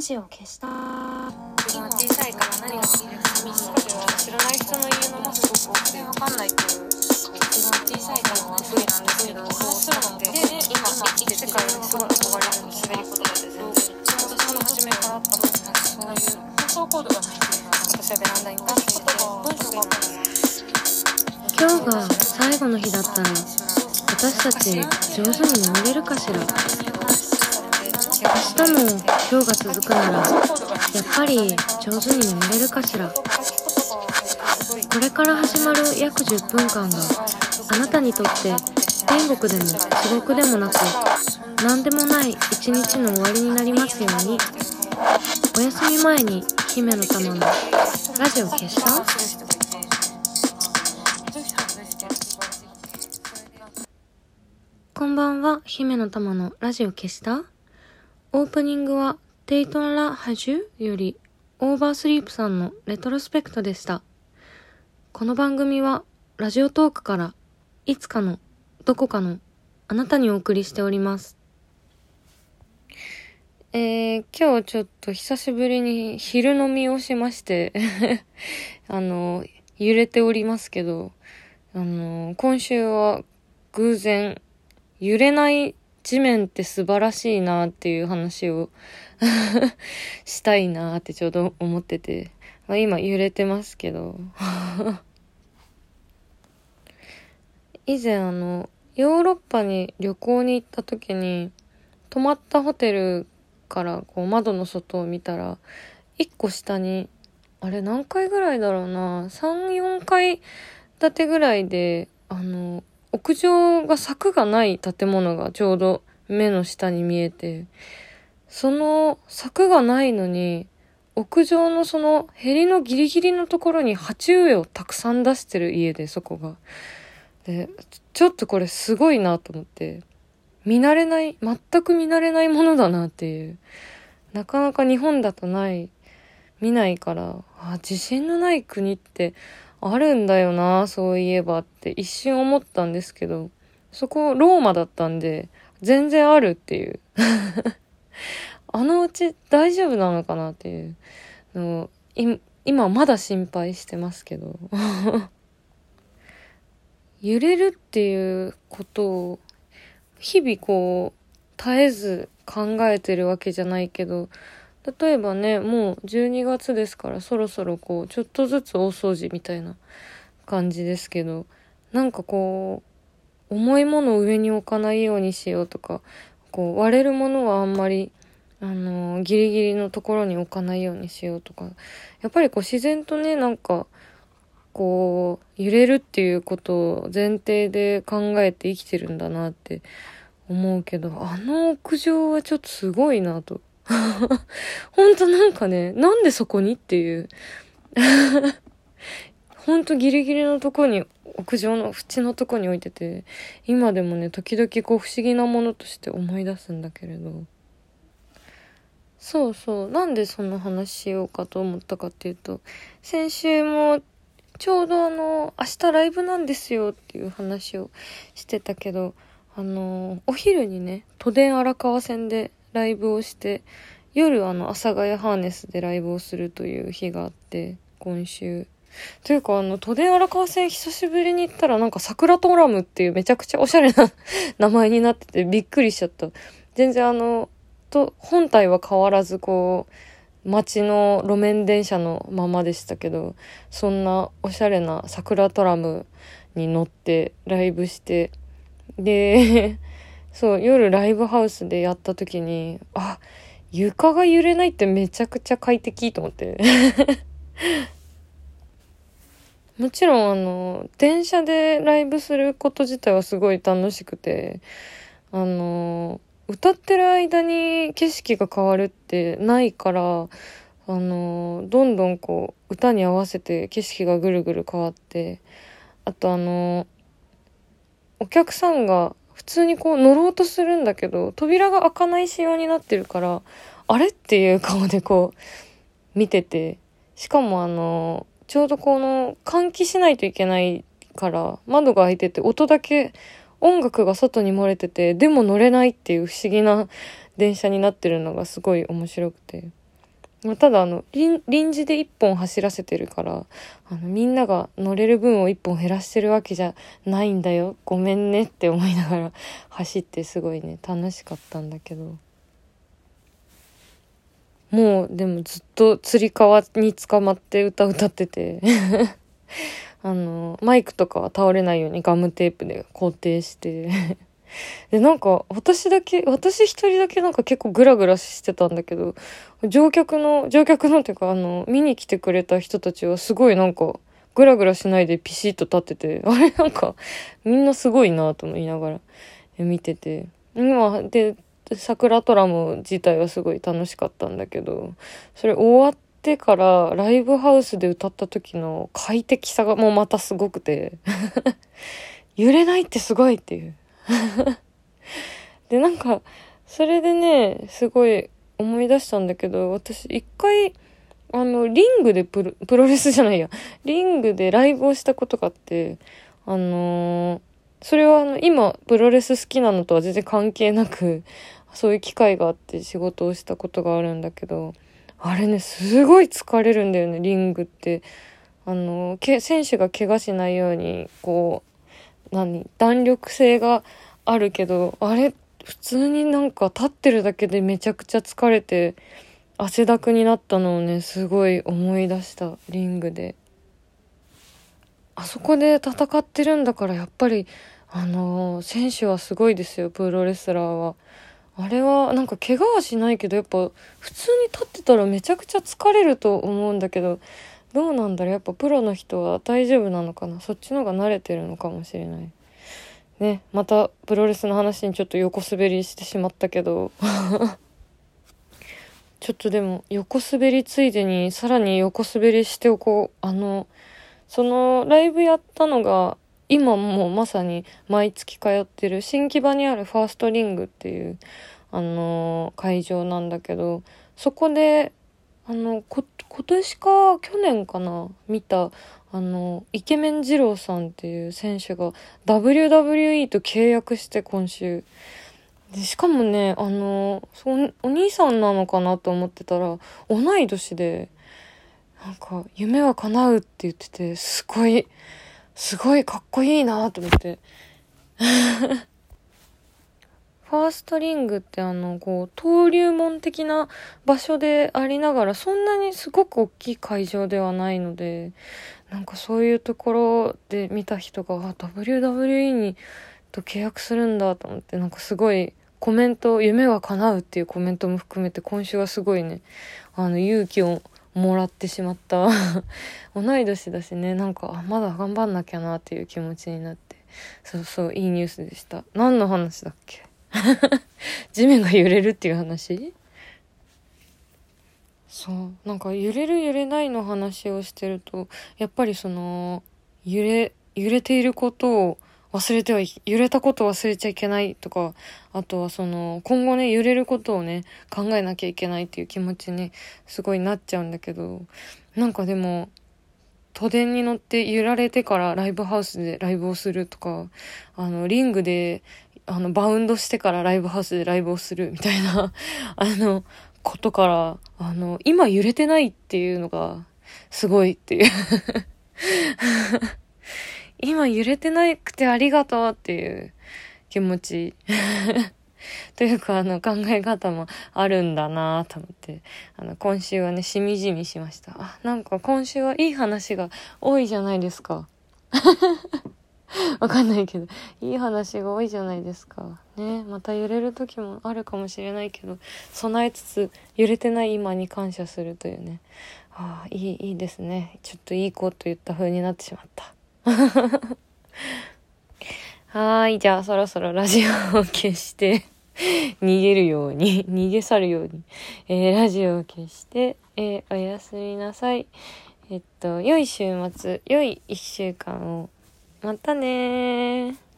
ラジオ消した。今小さいから何ができるか知らない人の言うのもすごく多くて分かんないっていう一番小さいからの不利なんですけどそうするので今生きて世界にすごい憧れるの滑り言葉で全然私の初めからあったのなんかそういう放送コードがないっていうのは私はベランダに出していて文章が今日が最後の日だったら私たち上手に眠れるかしら。日も今日が続くならやっぱり上手に眠れるかしら。これから始まる約10分間があなたにとって天国でも地獄でもなく何でもない一日の終わりになりますように。お休み前に姫の玉のラジオ消した？こんばんは、姫の玉のラジオ消した？オープニングは、テイトンラ・ハジュより、オーバースリープさんのレトロスペクトでした。この番組は、ラジオトークから、いつかの、どこかの、あなたにお送りしております。えー、今日ちょっと久しぶりに昼飲みをしまして、あの、揺れておりますけど、あの、今週は偶然、揺れない地面って素晴らしいなっていう話を したいなってちょうど思ってて、あ、今揺れてますけど。以前あのヨーロッパに旅行に行った時に泊まったホテルからこう窓の外を見たら一個下にあれ何階ぐらいだろうな34階建てぐらいであの屋上が柵がない建物がちょうど目の下に見えて、その柵がないのに、屋上のそのヘリのギリギリのところに鉢植えをたくさん出してる家で、そこが。で、ちょっとこれすごいなと思って、見慣れない、全く見慣れないものだなっていう。なかなか日本だとない、見ないから、あ、地震のない国ってあるんだよな、そういえばって一瞬思ったんですけど、そこローマだったんで、全然あるっていう。あのうち大丈夫なのかなっていうの、今まだ心配してますけど。揺れるっていうことを、日々こう、絶えず考えてるわけじゃないけど、例えばね、もう12月ですからそろそろこう、ちょっとずつ大掃除みたいな感じですけど、なんかこう、重いものを上に置かないようにしようとか、こう、割れるものはあんまり、あの、ギリギリのところに置かないようにしようとか、やっぱりこう自然とね、なんか、こう、揺れるっていうことを前提で考えて生きてるんだなって思うけど、あの屋上はちょっとすごいなと。ほんとなんかね、なんでそこにっていう。ほんとギリギリのとこに、屋上の縁のとこに置いてて、今でもね、時々こう不思議なものとして思い出すんだけれど。そうそう。なんでそんな話しようかと思ったかっていうと、先週もちょうどあの、明日ライブなんですよっていう話をしてたけど、あの、お昼にね、都電荒川線でライブをして、夜あの、阿佐ヶ谷ハーネスでライブをするという日があって、今週。というかあの、都電荒川線久しぶりに行ったらなんか桜トラムっていうめちゃくちゃおしゃれな 名前になっててびっくりしちゃった。全然あの、と、本体は変わらずこう、街の路面電車のままでしたけど、そんなおしゃれな桜トラムに乗ってライブして、で、そう、夜ライブハウスでやった時に、あ、床が揺れないってめちゃくちゃ快適と思って。もちろんあの、電車でライブすること自体はすごい楽しくて、あの、歌ってる間に景色が変わるってないから、あの、どんどんこう、歌に合わせて景色がぐるぐる変わって、あとあの、お客さんが普通にこう乗ろうとするんだけど、扉が開かない仕様になってるから、あれっていう顔でこう、見てて、しかもあの、ちょうどこの換気しないといけないから、窓が開いてて音だけ音楽が外に漏れてて、でも乗れないっていう不思議な電車になってるのがすごい面白くて。まあただあの臨時で1本走らせてるからあのみんなが乗れる分を1本減らしてるわけじゃないんだよ。ごめんねって思いながら 走ってすごいね。楽しかったんだけど。もうでもずっとつり革に捕まって歌歌ってて。あのマイクとかは倒れないようにガムテープで固定して。で、なんか、私だけ、私一人だけなんか結構グラグラしてたんだけど、乗客の、乗客のっていうか、あの、見に来てくれた人たちはすごいなんか、グラグラしないでピシッと立ってて、あれなんか、みんなすごいなと思いながら見てて。今、で、桜トラム自体はすごい楽しかったんだけど、それ終わってからライブハウスで歌った時の快適さがもうまたすごくて、揺れないってすごいっていう。で、なんか、それでね、すごい思い出したんだけど、私一回、あの、リングでプロ、プロレスじゃないや、リングでライブをしたことがあって、あのー、それはあの、今、プロレス好きなのとは全然関係なく、そういう機会があって仕事をしたことがあるんだけど、あれね、すごい疲れるんだよね、リングって。あの、け、選手が怪我しないように、こう、何、弾力性があるけど、あれ、普通になんか立ってるだけでめちゃくちゃ疲れて、汗だくになったのをね、すごい思い出した、リングで。あそこで戦ってるんだからやっぱりあのー、選手はすごいですよプロレスラーはあれはなんか怪我はしないけどやっぱ普通に立ってたらめちゃくちゃ疲れると思うんだけどどうなんだろう。やっぱプロの人は大丈夫なのかな。そっちの方が慣れてるのかもしれない。ね。またプロレスの話にちょっと横滑りしてしまったけど。ちょっとでも横滑りついでにさらに横滑りしておこう。あのそのライブやったのが今もうまさに毎月通ってる新木場にあるファーストリングっていうあの、会場なんだけどそこであのこ今年か去年かな？見たあのイケメン二郎さんっていう選手が WWE と契約して今週でしかもねあのお兄さんなのかなと思ってたら同い年でなんか、夢は叶うって言ってて、すごい、すごいかっこいいなと思って。ファーストリングってあの、こう、登竜門的な場所でありながら、そんなにすごく大きい会場ではないので、なんかそういうところで見た人が、あ、WWE にと契約するんだと思って、なんかすごいコメント、夢は叶うっていうコメントも含めて、今週はすごいね、あの、勇気をもらってしまった。同い年だしねなんかまだ頑張んなきゃなっていう気持ちになって。そうそういいニュースでした。何の話だっけ？地面が揺れるっていう話？そう。なんか揺れる揺れないの話をしてるとやっぱりその揺れ揺れていることを忘れては、揺れたことを忘れちゃいけないとか、あとはその、今後ね、揺れることをね、考えなきゃいけないっていう気持ちに、すごいなっちゃうんだけど、なんかでも、都電に乗って揺られてからライブハウスでライブをするとか、あの、リングで、あの、バウンドしてからライブハウスでライブをするみたいな、あの、ことから、あの、今揺れてないっていうのが、すごいっていう 今揺れてなくてありがとうっていう気持ち。というか、あの、考え方もあるんだなと思って、あの、今週はね、しみじみしました。あ、なんか今週はいい話が多いじゃないですか。わかんないけど、いい話が多いじゃないですか。ね、また揺れる時もあるかもしれないけど、備えつつ、揺れてない今に感謝するというね。ああ、いい、いいですね。ちょっといいこと言った風になってしまった。はーい。じゃあそろそろラジオを消して 逃げるように、逃げ去るように、えー、ラジオを消して、えー、おやすみなさい。えっと、良い週末、良い一週間を。またね。